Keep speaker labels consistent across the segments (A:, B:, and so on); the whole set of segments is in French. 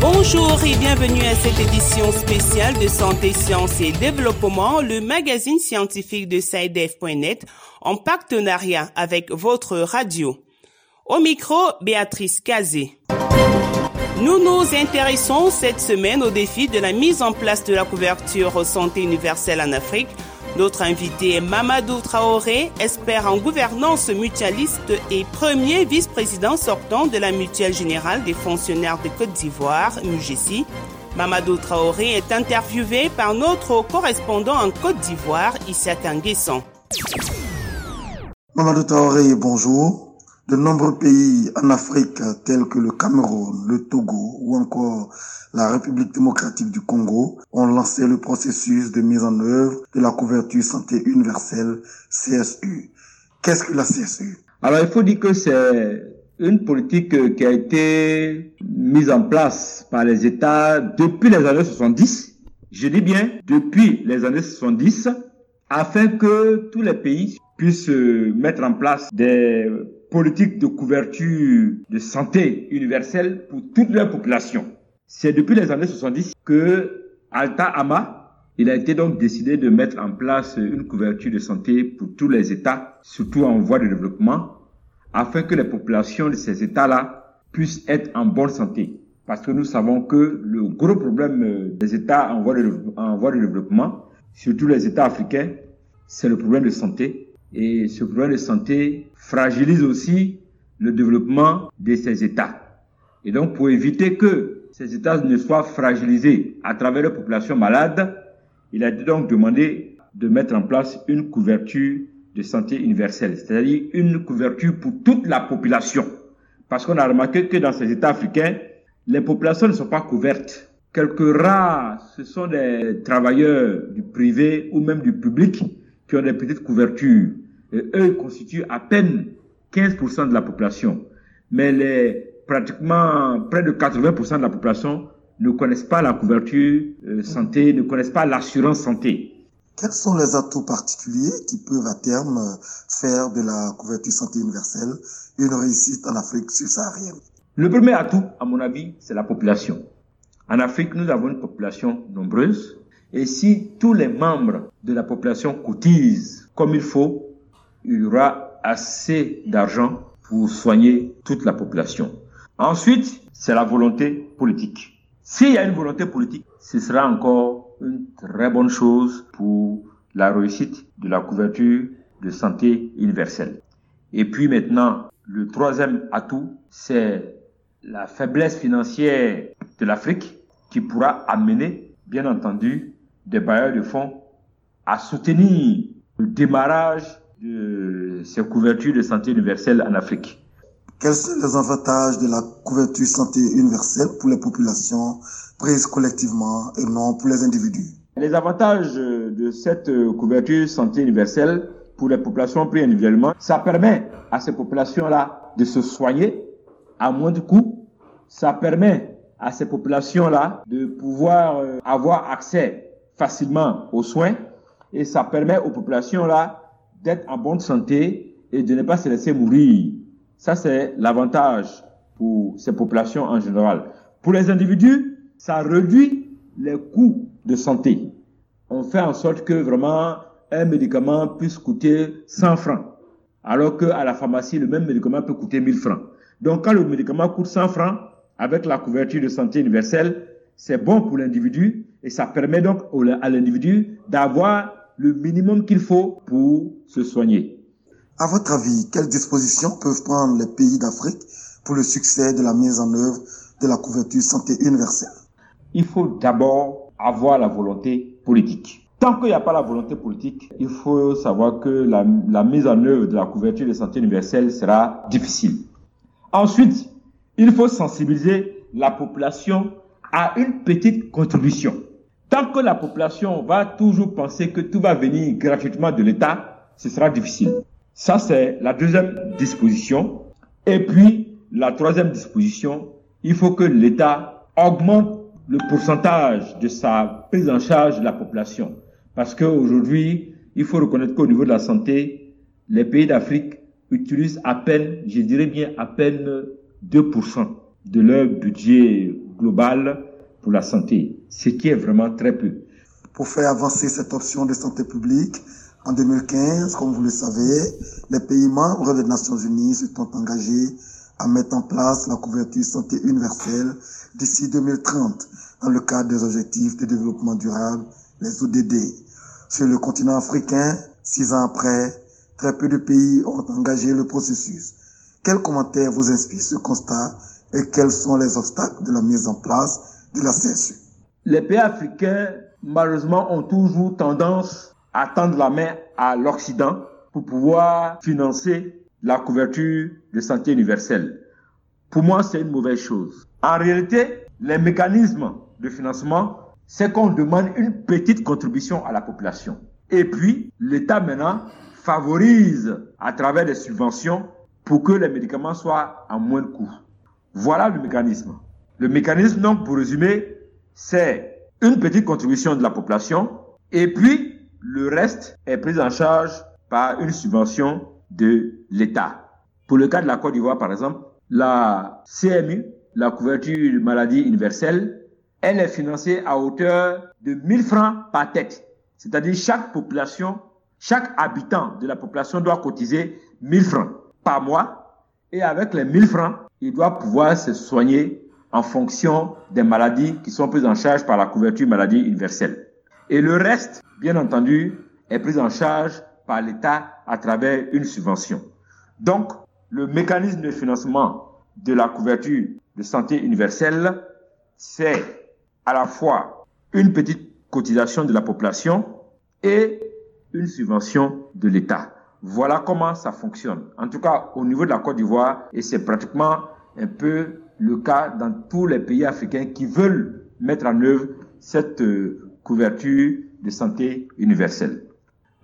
A: Bonjour et bienvenue à cette édition spéciale de Santé, Sciences et Développement, le magazine scientifique de SciDev.net en partenariat avec votre radio. Au micro, Béatrice Cazé. Nous nous intéressons cette semaine au défi de la mise en place de la couverture santé universelle en Afrique notre invité est Mamadou Traoré, expert en gouvernance mutualiste et premier vice-président sortant de la Mutuelle Générale des fonctionnaires de Côte d'Ivoire, MUGESI. Mamadou Traoré est interviewé par notre correspondant en Côte d'Ivoire, Issa Nguesson.
B: Mamadou Traoré, bonjour. De nombreux pays en Afrique tels que le Cameroun, le Togo ou encore la République démocratique du Congo ont lancé le processus de mise en œuvre de la couverture santé universelle CSU. Qu'est-ce que la CSU
C: Alors il faut dire que c'est une politique qui a été mise en place par les États depuis les années 70. Je dis bien depuis les années 70 afin que tous les pays puissent mettre en place des politique de couverture de santé universelle pour toute la population. C'est depuis les années 70 que Alta Ama, il a été donc décidé de mettre en place une couverture de santé pour tous les États, surtout en voie de développement, afin que les populations de ces États-là puissent être en bonne santé. Parce que nous savons que le gros problème des États en voie de, en voie de développement, surtout les États africains, c'est le problème de santé. Et ce problème de santé fragilise aussi le développement de ces États. Et donc, pour éviter que ces États ne soient fragilisés à travers la population malade, il a donc demandé de mettre en place une couverture de santé universelle, c'est-à-dire une couverture pour toute la population. Parce qu'on a remarqué que dans ces États africains, les populations ne sont pas couvertes. Quelques rares, ce sont des travailleurs du privé ou même du public qui ont des petites couvertures eux constituent à peine 15% de la population. Mais les, pratiquement près de 80% de la population ne connaissent pas la couverture euh, santé, ne connaissent pas l'assurance santé.
B: Quels sont les atouts particuliers qui peuvent à terme faire de la couverture santé universelle une réussite en Afrique subsaharienne?
C: Le premier atout, à mon avis, c'est la population. En Afrique, nous avons une population nombreuse et si tous les membres de la population cotisent comme il faut, il y aura assez d'argent pour soigner toute la population. Ensuite, c'est la volonté politique. S'il y a une volonté politique, ce sera encore une très bonne chose pour la réussite de la couverture de santé universelle. Et puis maintenant, le troisième atout, c'est la faiblesse financière de l'Afrique qui pourra amener, bien entendu, des bailleurs de fonds à soutenir le démarrage de ces couvertures de santé universelle en Afrique.
B: Quels sont les avantages de la couverture santé universelle pour les populations prises collectivement et non pour les individus?
C: Les avantages de cette couverture santé universelle pour les populations prises individuellement, ça permet à ces populations-là de se soigner à moins de coûts. Ça permet à ces populations-là de pouvoir euh, avoir accès facilement aux soins et ça permet aux populations-là d'être en bonne santé et de ne pas se laisser mourir. Ça, c'est l'avantage pour ces populations en général. Pour les individus, ça réduit les coûts de santé. On fait en sorte que vraiment un médicament puisse coûter 100 francs, alors qu'à la pharmacie, le même médicament peut coûter 1000 francs. Donc, quand le médicament coûte 100 francs, avec la couverture de santé universelle, c'est bon pour l'individu et ça permet donc à l'individu d'avoir le minimum qu'il faut pour se soigner.
B: À votre avis, quelles dispositions peuvent prendre les pays d'Afrique pour le succès de la mise en œuvre de la couverture santé universelle?
C: Il faut d'abord avoir la volonté politique. Tant qu'il n'y a pas la volonté politique, il faut savoir que la, la mise en œuvre de la couverture de santé universelle sera difficile. Ensuite, il faut sensibiliser la population à une petite contribution. Tant que la population va toujours penser que tout va venir gratuitement de l'État, ce sera difficile. Ça, c'est la deuxième disposition. Et puis, la troisième disposition, il faut que l'État augmente le pourcentage de sa prise en charge de la population. Parce qu'aujourd'hui, il faut reconnaître qu'au niveau de la santé, les pays d'Afrique utilisent à peine, je dirais bien à peine 2% de leur budget global pour la santé, ce qui est vraiment très peu.
B: Pour faire avancer cette option de santé publique, en 2015, comme vous le savez, les pays membres des Nations Unies se sont engagés à mettre en place la couverture santé universelle d'ici 2030 dans le cadre des objectifs de développement durable, les ODD. Sur le continent africain, six ans après, très peu de pays ont engagé le processus. Quel commentaire vous inspire ce constat et quels sont les obstacles de la mise en place de la CSU
C: Les pays africains, malheureusement, ont toujours tendance à tendre la main à l'Occident pour pouvoir financer la couverture de santé universelle. Pour moi, c'est une mauvaise chose. En réalité, les mécanismes de financement, c'est qu'on demande une petite contribution à la population. Et puis, l'État maintenant favorise à travers des subventions pour que les médicaments soient à moins de coût. Voilà le mécanisme. Le mécanisme, donc, pour résumer, c'est une petite contribution de la population et puis le reste est pris en charge par une subvention de l'État. Pour le cas de la Côte d'Ivoire, par exemple, la CMU, la couverture maladie universelle, elle est financée à hauteur de 1000 francs par tête. C'est-à-dire chaque population, chaque habitant de la population doit cotiser 1000 francs par mois. Et avec les 1000 francs, il doit pouvoir se soigner en fonction des maladies qui sont prises en charge par la couverture maladie universelle. Et le reste, bien entendu, est pris en charge par l'État à travers une subvention. Donc, le mécanisme de financement de la couverture de santé universelle, c'est à la fois une petite cotisation de la population et une subvention de l'État. Voilà comment ça fonctionne. En tout cas, au niveau de la Côte d'Ivoire, et c'est pratiquement un peu le cas dans tous les pays africains qui veulent mettre en œuvre cette euh, couverture de santé universelle.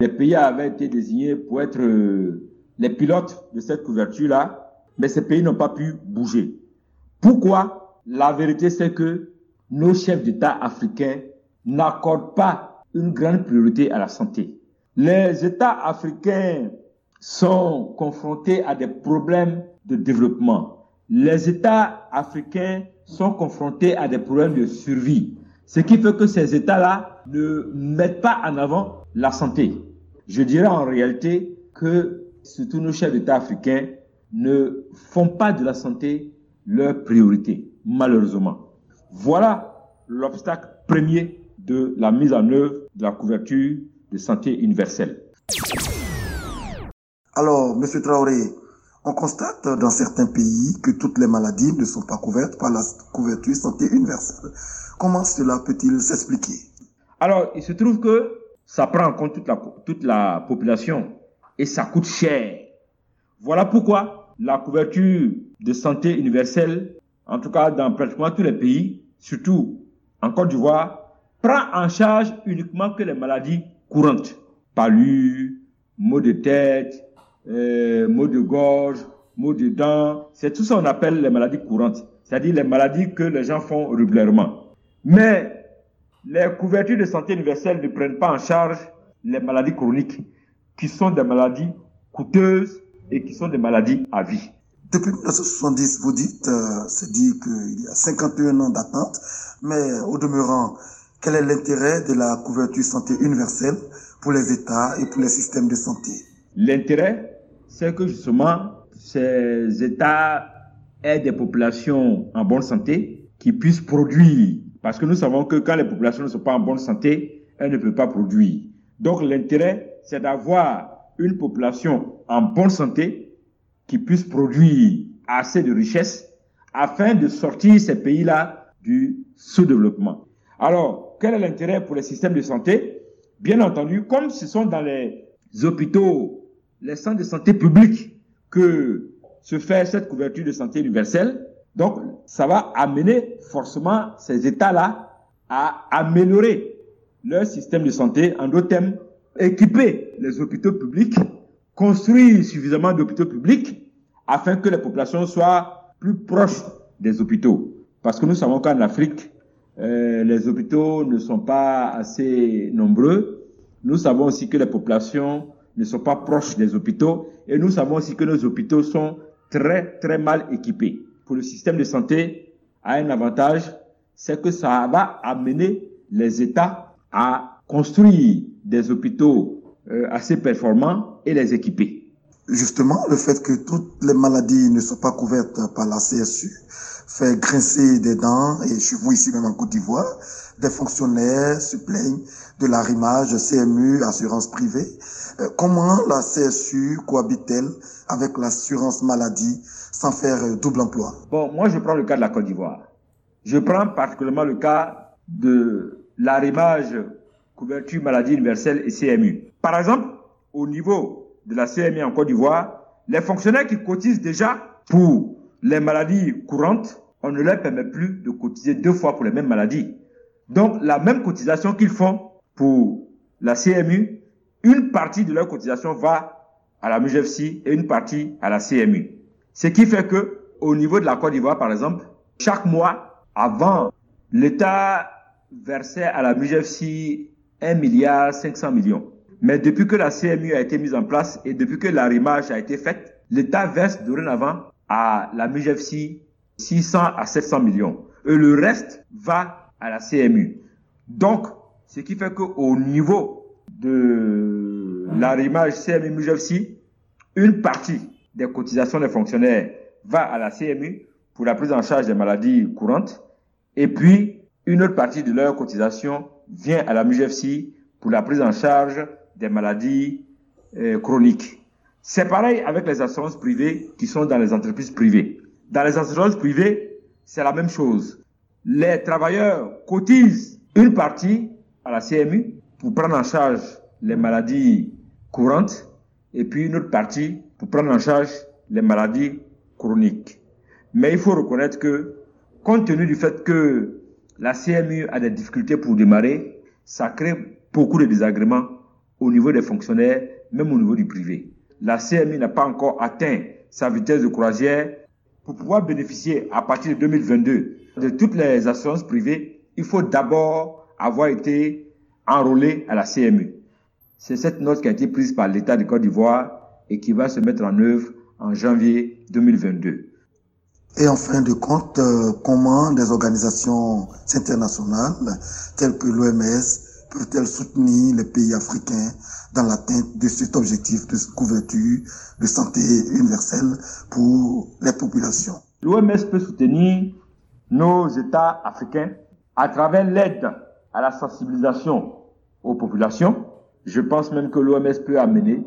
C: Les pays avaient été désignés pour être euh, les pilotes de cette couverture-là, mais ces pays n'ont pas pu bouger. Pourquoi? La vérité, c'est que nos chefs d'État africains n'accordent pas une grande priorité à la santé. Les États africains sont confrontés à des problèmes de développement. Les États africains sont confrontés à des problèmes de survie. Ce qui fait que ces États-là ne mettent pas en avant la santé. Je dirais en réalité que surtout nos chefs d'État africains ne font pas de la santé leur priorité, malheureusement. Voilà l'obstacle premier de la mise en œuvre de la couverture de santé universelle.
B: Alors, Monsieur Traoré, on constate dans certains pays que toutes les maladies ne sont pas couvertes par la couverture santé universelle. Comment cela peut-il s'expliquer?
C: Alors, il se trouve que ça prend en compte toute la, population et ça coûte cher. Voilà pourquoi la couverture de santé universelle, en tout cas dans pratiquement tous les pays, surtout en Côte d'Ivoire, prend en charge uniquement que les maladies courantes. Palus, maux de tête, euh, maux de gorge, maux de dents. C'est tout ça qu'on appelle les maladies courantes. C'est-à-dire les maladies que les gens font régulièrement. Mais les couvertures de santé universelle ne prennent pas en charge les maladies chroniques, qui sont des maladies coûteuses et qui sont des maladies à vie.
B: Depuis 1970, vous dites, euh, c'est dit qu'il y a 51 ans d'attente, mais au demeurant, quel est l'intérêt de la couverture santé universelle pour les États et pour les systèmes de santé?
C: L'intérêt, c'est que justement, ces États aient des populations en bonne santé qui puissent produire parce que nous savons que quand les populations ne sont pas en bonne santé, elles ne peuvent pas produire. Donc l'intérêt, c'est d'avoir une population en bonne santé qui puisse produire assez de richesses afin de sortir ces pays-là du sous-développement. Alors, quel est l'intérêt pour les systèmes de santé? Bien entendu, comme ce sont dans les hôpitaux, les centres de santé publics que se fait cette couverture de santé universelle, donc, ça va amener forcément ces États-là à améliorer leur système de santé, en d'autres termes, équiper les hôpitaux publics, construire suffisamment d'hôpitaux publics afin que les populations soient plus proches des hôpitaux. Parce que nous savons qu'en Afrique, euh, les hôpitaux ne sont pas assez nombreux. Nous savons aussi que les populations ne sont pas proches des hôpitaux et nous savons aussi que nos hôpitaux sont très très mal équipés. Pour le système de santé, a un avantage, c'est que ça va amener les États à construire des hôpitaux euh, assez performants et les équiper.
B: Justement, le fait que toutes les maladies ne sont pas couvertes par la CSU fait grincer des dents, et chez vous ici même en Côte d'Ivoire, des fonctionnaires se plaignent de l'arrimage CMU, assurance privée. Euh, comment la CSU cohabite-t-elle avec l'assurance maladie sans faire euh, double emploi?
C: Bon, moi je prends le cas de la Côte d'Ivoire. Je prends particulièrement le cas de l'arrimage couverture maladie universelle et CMU. Par exemple, au niveau de la CMU en Côte d'Ivoire, les fonctionnaires qui cotisent déjà pour les maladies courantes, on ne leur permet plus de cotiser deux fois pour les mêmes maladies. Donc, la même cotisation qu'ils font pour la CMU, une partie de leur cotisation va à la MUGFC et une partie à la CMU. Ce qui fait que, au niveau de la Côte d'Ivoire, par exemple, chaque mois, avant, l'État versait à la MUGFC 1 milliard 500 millions. Mais depuis que la CMU a été mise en place et depuis que l'arrimage a été fait, l'État verse dorénavant à la MUGFC 600 à 700 millions. Et le reste va à la CMU. Donc, ce qui fait qu'au niveau de l'arrimage CMU-MUGFC, une partie des cotisations des fonctionnaires va à la CMU pour la prise en charge des maladies courantes et puis une autre partie de leur cotisation vient à la MUGFC pour la prise en charge des maladies euh, chroniques. C'est pareil avec les assurances privées qui sont dans les entreprises privées. Dans les assurances privées, c'est la même chose. Les travailleurs cotisent une partie à la CMU pour prendre en charge les maladies courantes et puis une autre partie pour prendre en charge les maladies chroniques. Mais il faut reconnaître que, compte tenu du fait que la CMU a des difficultés pour démarrer, ça crée beaucoup de désagréments au niveau des fonctionnaires, même au niveau du privé la CMI n'a pas encore atteint sa vitesse de croisière, pour pouvoir bénéficier à partir de 2022 de toutes les assurances privées, il faut d'abord avoir été enrôlé à la CMU. C'est cette note qui a été prise par l'État de Côte d'Ivoire et qui va se mettre en œuvre en janvier 2022.
B: Et en fin de compte, euh, comment des organisations internationales telles que l'OMS peuvent-elles soutenir les pays africains dans l'atteinte de cet objectif de couverture de santé universelle pour les populations.
C: L'OMS peut soutenir nos États africains à travers l'aide à la sensibilisation aux populations. Je pense même que l'OMS peut amener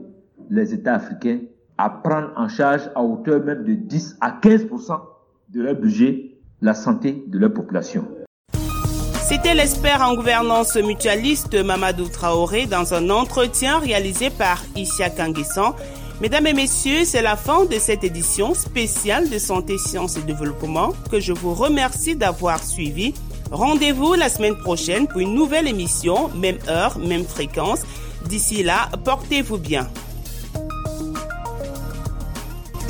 C: les États africains à prendre en charge à hauteur même de 10 à 15% de leur budget la santé de leur population.
A: C'était l'expert en gouvernance mutualiste Mamadou Traoré dans un entretien réalisé par Isia Kanguessan. Mesdames et messieurs, c'est la fin de cette édition spéciale de Santé, Sciences et Développement que je vous remercie d'avoir suivi. Rendez-vous la semaine prochaine pour une nouvelle émission, même heure, même fréquence. D'ici là, portez-vous bien.